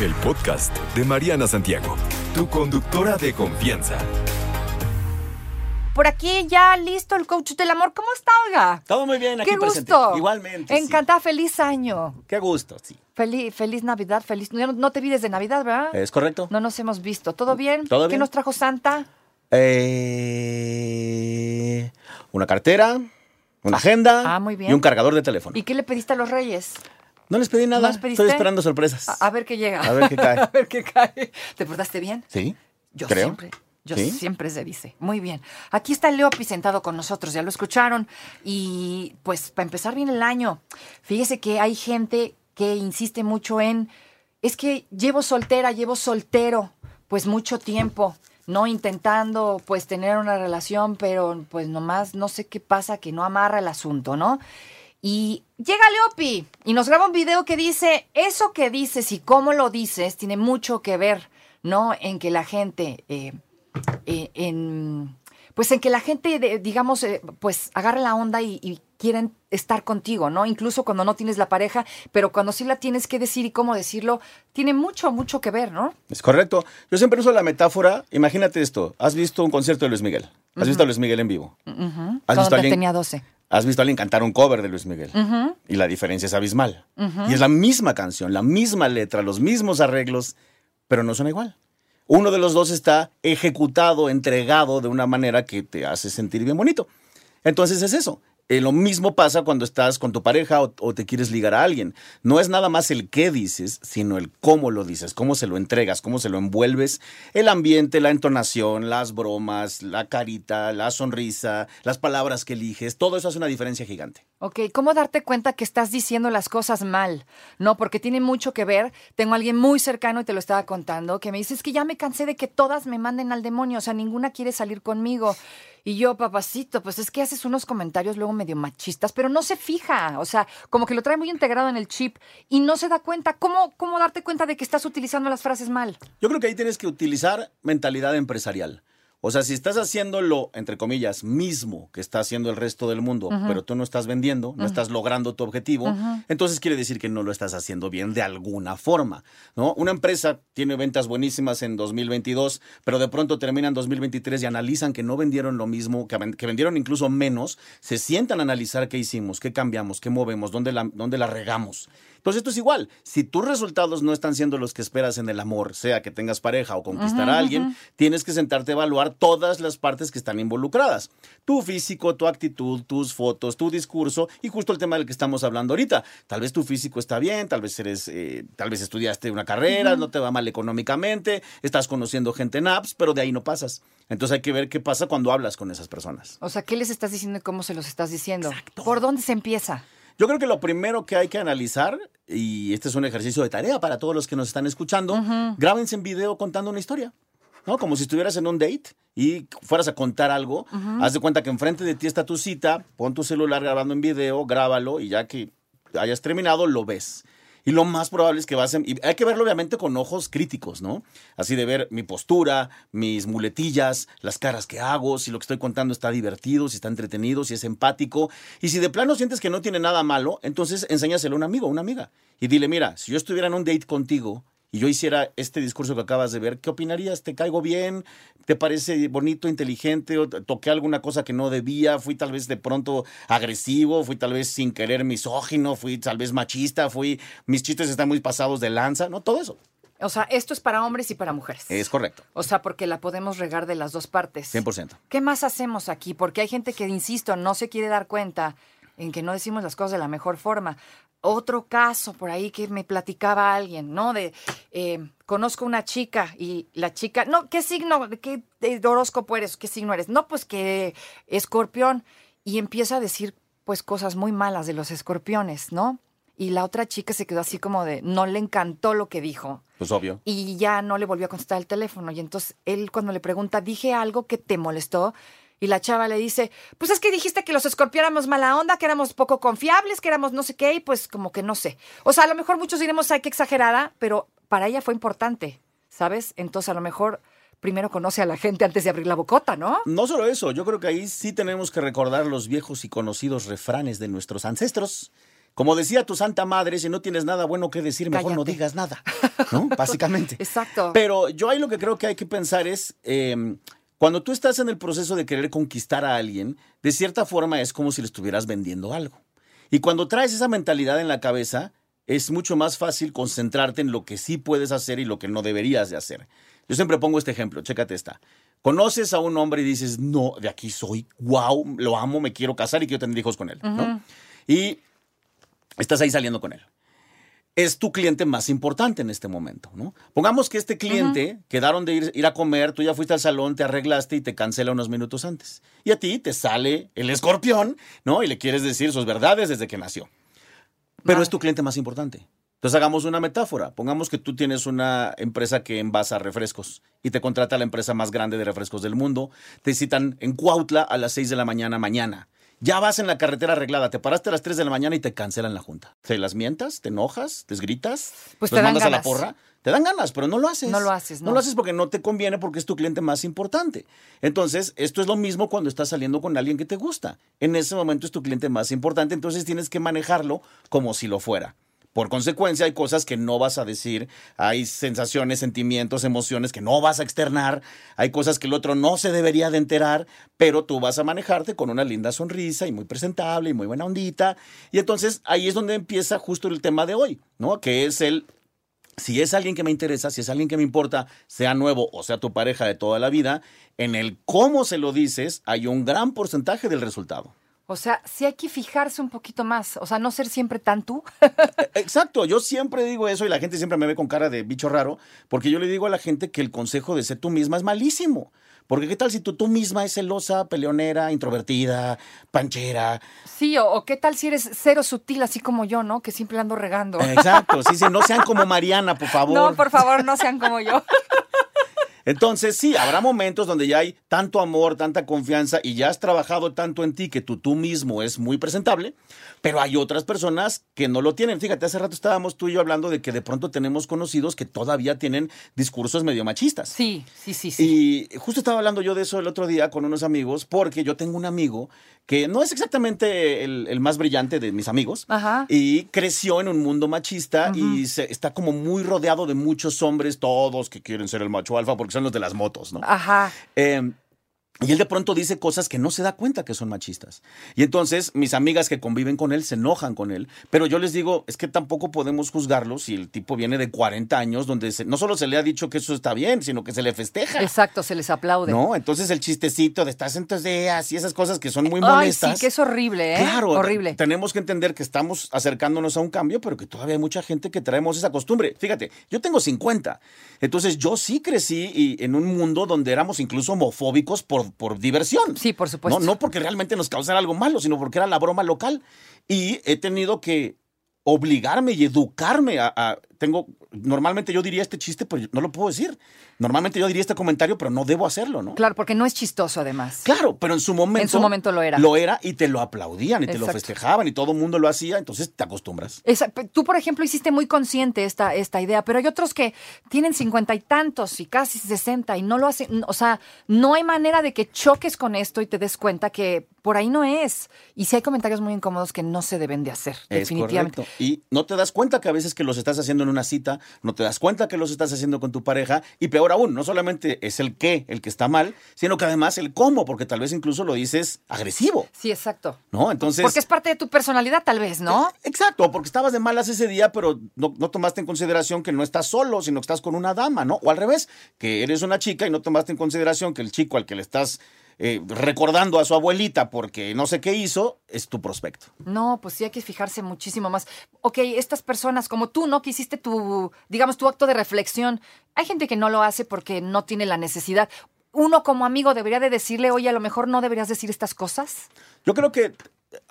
El podcast de Mariana Santiago, tu conductora de confianza. Por aquí ya listo el coach del amor. ¿Cómo está, oiga? Todo muy bien, aquí Qué presente. gusto. Igualmente. sí. Encantada, feliz año. Qué gusto, sí. Feliz, feliz Navidad, feliz. No, no te vi desde Navidad, ¿verdad? ¿Es correcto? No nos hemos visto. ¿Todo bien? ¿Todo ¿Qué bien? nos trajo Santa? Eh, una cartera, una agenda ah, muy bien. y un cargador de teléfono. ¿Y qué le pediste a los reyes? No les pedí nada. Estoy esperando sorpresas. A, a ver qué llega. A ver qué cae. a ver qué cae. ¿Te portaste bien? Sí. Yo creo. siempre. Yo ¿Sí? siempre se dice. Muy bien. Aquí está Leopi sentado con nosotros, ya lo escucharon. Y pues para empezar bien el año, fíjese que hay gente que insiste mucho en, es que llevo soltera, llevo soltero, pues mucho tiempo, no intentando pues tener una relación, pero pues nomás no sé qué pasa, que no amarra el asunto, ¿no? Y llega Leopi y nos graba un video que dice, eso que dices y cómo lo dices tiene mucho que ver, ¿no? En que la gente, eh, eh, en, pues en que la gente, de- digamos, eh, pues agarre la onda y, y quieren estar contigo, ¿no? Incluso cuando no tienes la pareja, pero cuando sí la tienes que decir y cómo decirlo, tiene mucho, mucho que ver, ¿no? Es correcto. Yo siempre uso la metáfora. Imagínate esto. ¿Has visto un concierto de Luis Miguel? ¿Has visto a Luis Miguel en vivo? ¿Has Cuando visto a alguien- tenía 12. Has visto a alguien cantar un cover de Luis Miguel. Y la diferencia es abismal. Y es la misma canción, la misma letra, los mismos arreglos, pero no suena igual. Uno de los dos está ejecutado, entregado de una manera que te hace sentir bien bonito. Entonces es eso. Eh, lo mismo pasa cuando estás con tu pareja o, o te quieres ligar a alguien. No es nada más el qué dices, sino el cómo lo dices, cómo se lo entregas, cómo se lo envuelves. El ambiente, la entonación, las bromas, la carita, la sonrisa, las palabras que eliges, todo eso hace una diferencia gigante. Ok, ¿cómo darte cuenta que estás diciendo las cosas mal? No, porque tiene mucho que ver. Tengo a alguien muy cercano y te lo estaba contando, que me dice, es que ya me cansé de que todas me manden al demonio, o sea, ninguna quiere salir conmigo. Y yo, papacito, pues es que haces unos comentarios luego medio machistas, pero no se fija, o sea, como que lo trae muy integrado en el chip y no se da cuenta. ¿Cómo, cómo darte cuenta de que estás utilizando las frases mal? Yo creo que ahí tienes que utilizar mentalidad empresarial. O sea, si estás haciendo lo, entre comillas, mismo que está haciendo el resto del mundo, pero tú no estás vendiendo, no estás logrando tu objetivo, entonces quiere decir que no lo estás haciendo bien de alguna forma, ¿no? Una empresa tiene ventas buenísimas en 2022, pero de pronto termina en 2023 y analizan que no vendieron lo mismo, que vendieron incluso menos, se sientan a analizar qué hicimos, qué cambiamos, qué movemos, dónde la, dónde la regamos. Entonces esto es igual. Si tus resultados no están siendo los que esperas en el amor, sea que tengas pareja o conquistar a alguien, tienes que sentarte a evaluar todas las partes que están involucradas. Tu físico, tu actitud, tus fotos, tu discurso y justo el tema del que estamos hablando ahorita. Tal vez tu físico está bien, tal vez eres, eh, tal vez estudiaste una carrera, no te va mal económicamente, estás conociendo gente en apps, pero de ahí no pasas. Entonces hay que ver qué pasa cuando hablas con esas personas. O sea, ¿qué les estás diciendo y cómo se los estás diciendo? ¿Por dónde se empieza? Yo creo que lo primero que hay que analizar, y este es un ejercicio de tarea para todos los que nos están escuchando, grábense en video contando una historia. ¿No? Como si estuvieras en un date y fueras a contar algo. Haz de cuenta que enfrente de ti está tu cita, pon tu celular grabando en video, grábalo y ya que hayas terminado, lo ves. Y lo más probable es que vas a... Y hay que verlo obviamente con ojos críticos, ¿no? Así de ver mi postura, mis muletillas, las caras que hago, si lo que estoy contando está divertido, si está entretenido, si es empático. Y si de plano sientes que no tiene nada malo, entonces enséñaselo a un amigo, a una amiga. Y dile, mira, si yo estuviera en un date contigo y yo hiciera este discurso que acabas de ver, ¿qué opinarías? ¿Te caigo bien? ¿Te parece bonito, inteligente? ¿O toqué alguna cosa que no debía? ¿Fui tal vez de pronto agresivo? ¿Fui tal vez sin querer misógino? ¿Fui tal vez machista? ¿Fui mis chistes están muy pasados de lanza? No, todo eso. O sea, esto es para hombres y para mujeres. Es correcto. O sea, porque la podemos regar de las dos partes. 100%. ¿Qué más hacemos aquí? Porque hay gente que, insisto, no se quiere dar cuenta en que no decimos las cosas de la mejor forma. Otro caso por ahí que me platicaba alguien, ¿no? De, eh, conozco una chica y la chica, no, ¿qué signo, qué horóscopo eres? ¿Qué signo eres? No, pues que escorpión. Y empieza a decir, pues, cosas muy malas de los escorpiones, ¿no? y la otra chica se quedó así como de, no le encantó lo que dijo. Pues obvio. Y ya no le volvió a contestar el teléfono. Y entonces él cuando le pregunta, dije algo que te molestó. Y la chava le dice, pues es que dijiste que los escorpión éramos mala onda, que éramos poco confiables, que éramos no sé qué, y pues como que no sé. O sea, a lo mejor muchos diremos, ay, qué exagerada, pero para ella fue importante, ¿sabes? Entonces a lo mejor primero conoce a la gente antes de abrir la bocota, ¿no? No solo eso, yo creo que ahí sí tenemos que recordar los viejos y conocidos refranes de nuestros ancestros. Como decía tu santa madre, si no tienes nada bueno que decir, mejor no digas nada, ¿no? Básicamente. Exacto. Pero yo ahí lo que creo que hay que pensar es, eh, cuando tú estás en el proceso de querer conquistar a alguien, de cierta forma es como si le estuvieras vendiendo algo. Y cuando traes esa mentalidad en la cabeza, es mucho más fácil concentrarte en lo que sí puedes hacer y lo que no deberías de hacer. Yo siempre pongo este ejemplo, chécate esta. Conoces a un hombre y dices, no, de aquí soy, wow, lo amo, me quiero casar y quiero tener hijos con él, ¿no? Y estás ahí saliendo con él. Es tu cliente más importante en este momento, ¿no? Pongamos que este cliente quedaron de ir, ir a comer, tú ya fuiste al salón, te arreglaste y te cancela unos minutos antes. Y a ti te sale el escorpión, ¿no? Y le quieres decir sus verdades desde que nació. Pero Vale. es tu cliente más importante. Entonces hagamos una metáfora. Pongamos que tú tienes una empresa que envasa refrescos y te contrata la empresa más grande de refrescos del mundo. Te citan en Cuautla a las 6 de la mañana mañana. Ya vas en la carretera arreglada, te paraste a las 3 de la mañana y te cancelan la junta. ¿Te las mientas? ¿Te enojas? ¿Les gritas? Pues ¿Los te dan mandas a la ganas. porra? Te dan ganas, pero no lo haces. No lo haces, No no. lo haces porque no te conviene porque es tu cliente más importante. Entonces, esto es lo mismo cuando estás saliendo con alguien que te gusta. En ese momento es tu cliente más importante, entonces tienes que manejarlo como si lo fuera. Por consecuencia, hay cosas que no vas a decir, hay sensaciones, sentimientos, emociones que no vas a externar, hay cosas que el otro no se debería de enterar, pero tú vas a manejarte con una linda sonrisa y muy presentable y muy buena ondita. Y entonces ahí es donde empieza justo el tema de hoy, ¿no? Que es el si es alguien que me interesa, si es alguien que me importa, sea nuevo o sea tu pareja de toda la vida, en el cómo se lo dices hay un gran porcentaje del resultado. O sea, sí hay que fijarse un poquito más. O sea, no ser siempre tan tú. Exacto, yo siempre digo eso y la gente siempre me ve con cara de bicho raro, porque yo le digo a la gente que el consejo de ser tú misma es malísimo. Porque qué tal si tú, tú misma es celosa, peleonera, introvertida, panchera. Sí, o, o qué tal si eres cero sutil, así como yo, ¿no? Que siempre ando regando. Exacto, sí, sí, no sean como Mariana, por favor. No, por favor, no sean como yo. Entonces, sí, habrá momentos donde ya hay tanto amor, tanta confianza y ya has trabajado tanto en ti que tú, tú mismo es muy presentable, pero hay otras personas que no lo tienen. Fíjate, hace rato estábamos tú y yo hablando de que de pronto tenemos conocidos que todavía tienen discursos medio machistas. Sí, sí, sí, sí. Y justo estaba hablando yo de eso el otro día con unos amigos, porque yo tengo un amigo que no es exactamente el, el más brillante de mis amigos, Ajá. y creció en un mundo machista y se, está como muy rodeado de muchos hombres, todos que quieren ser el macho alfa porque son los de las motos, ¿no? Ajá. Eh, y él de pronto dice cosas que no se da cuenta que son machistas. Y entonces mis amigas que conviven con él se enojan con él. Pero yo les digo, es que tampoco podemos juzgarlo si el tipo viene de 40 años donde se- no solo se le ha dicho que eso está bien, sino que se le festeja. Exacto, se les aplaude. ¿No? Entonces el chistecito de estás en tus días y esas cosas que son muy Ay, molestas. sí, que es horrible, ¿eh? Claro, Horrible. tenemos que entender que estamos acercándonos a un cambio, pero que todavía hay mucha gente que traemos esa costumbre. Fíjate, yo tengo 50, entonces yo sí crecí y- en un mundo donde éramos incluso homofóbicos por, por diversión. Sí, por supuesto. No, no porque realmente nos causara algo malo, sino porque era la broma local. Y he tenido que obligarme y educarme a, a- tengo normalmente yo diría este chiste pero no lo puedo decir normalmente yo diría este comentario pero no debo hacerlo no Claro, porque no es chistoso, además. Claro, pero en su momento. En su momento lo era. Lo era y te lo aplaudían y te lo festejaban y todo el mundo lo hacía, entonces te acostumbras. Esa- tú, por ejemplo, hiciste muy consciente esta, esta idea, pero hay otros que tienen cincuenta y tantos y casi sesenta y no lo hacen. O sea, no hay manera de que choques con esto y te des cuenta que por ahí no es. Y si hay comentarios muy incómodos que no se deben de hacer, Es definitivamente. correcto. Y no te das cuenta que a veces que los estás haciendo en una cita, no te das cuenta que los estás haciendo con tu pareja, y peor aún, no solamente es el qué el que está mal, sino que además el cómo, porque tal vez incluso lo dices agresivo, Sí, exacto. ¿no? Entonces. Porque es parte de tu personalidad, tal vez, ¿no? Exacto, porque estabas de malas ese día, pero no, no tomaste en consideración que no estás solo, sino que estás con una dama, ¿no? O al revés, que eres una chica y no tomaste en consideración que el chico al que le estás eh, recordando a su abuelita porque no sé qué hizo, es tu prospecto. No, pues sí hay que fijarse muchísimo más. Ok, estas personas como tú, ¿no? Que hiciste tu, digamos, tu acto de reflexión. Hay gente que no lo hace porque no tiene la necesidad. Uno como amigo debería de decirle, oye, a lo mejor no deberías decir estas cosas. Yo creo que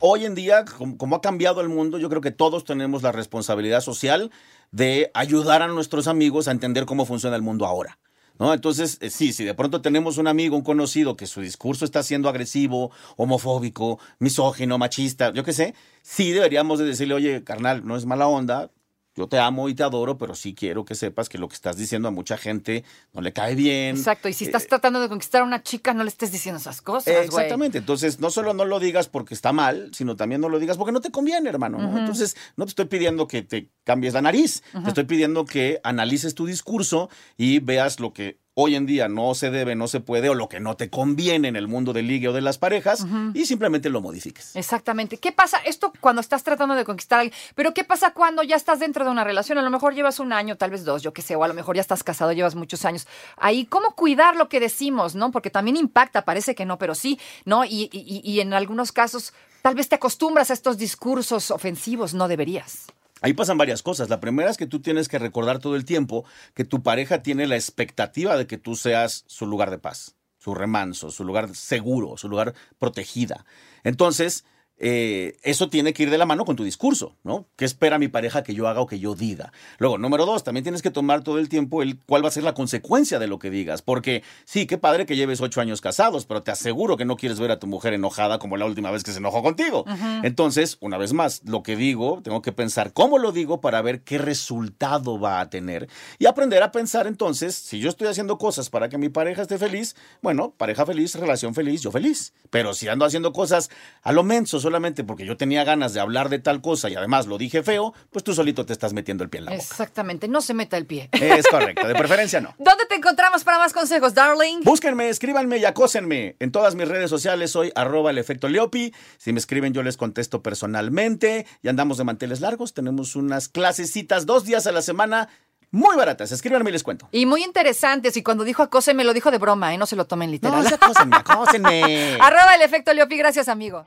hoy en día, como, como ha cambiado el mundo, yo creo que todos tenemos la responsabilidad social de ayudar a nuestros amigos a entender cómo funciona el mundo ahora. ¿No? Entonces, eh, sí, si de pronto tenemos un amigo, un conocido que su discurso está siendo agresivo, homofóbico, misógino, machista, yo qué sé, sí deberíamos de decirle, oye, carnal, no es mala onda, yo te amo y te adoro, pero sí quiero que sepas que lo que estás diciendo a mucha gente no le cae bien. Exacto, y si estás Eh, tratando de conquistar a una chica, no le estés diciendo esas cosas, güey. Exactamente. Entonces, no solo no lo digas porque está mal, sino también no lo digas porque no te conviene, hermano. ¿no? Entonces, no te estoy pidiendo que te cambies la nariz. Te estoy pidiendo que analices tu discurso y veas lo que hoy en día no se debe, no se puede, o lo que no te conviene en el mundo del ligue o de las parejas, y simplemente lo modifiques. Exactamente. ¿Qué pasa? Esto cuando estás tratando de conquistar a alguien. Pero ¿qué pasa cuando ya estás dentro de una relación? A lo mejor llevas un año, tal vez dos, yo qué sé, o a lo mejor ya estás casado, llevas muchos años. Ahí, ¿cómo cuidar lo que decimos, no? Porque también impacta, parece que no, pero sí, ¿no? Y, y- y en algunos casos, tal vez te acostumbras a estos discursos ofensivos, no deberías. Ahí pasan varias cosas. La primera es que tú tienes que recordar todo el tiempo que tu pareja tiene la expectativa de que tú seas su lugar de paz, su remanso, su lugar seguro, su lugar protegida. Entonces, eh, eso tiene que ir de la mano con tu discurso, ¿no? ¿Qué espera mi pareja que yo haga o que yo diga? Luego, número dos, también tienes que tomar todo el tiempo el cuál va a ser la consecuencia de lo que digas. Porque sí, qué padre que lleves ocho años casados, pero te aseguro que no quieres ver a tu mujer enojada como la última vez que se enojó contigo. Entonces, una vez más, lo que digo, tengo que pensar cómo lo digo para ver qué resultado va a tener y aprender a pensar entonces, si yo estoy haciendo cosas para que mi pareja esté feliz, bueno, pareja feliz, relación feliz, yo feliz. Pero si ando haciendo cosas a lo menso solamente porque yo tenía ganas de hablar de tal cosa y además lo dije feo, pues tú solito te estás metiendo el pie en la boca. Exactamente. No se meta el pie. Es correcto, de preferencia no. ¿Dónde te encontramos para más consejos, darling? Búsquenme, escríbanme y acósenme. En todas mis redes sociales soy arroba el efecto Leopi. Si me escriben yo les contesto personalmente. Y andamos de manteles largos. Tenemos unas clasecitas dos días a la semana muy baratas. Escríbanme y les cuento. Y muy interesantes. Y cuando dijo acose, me lo dijo de broma, ¿eh? No se lo tomen literal. No, acósenme, acósenme. Arroba el efecto Leopi. Gracias, amigo.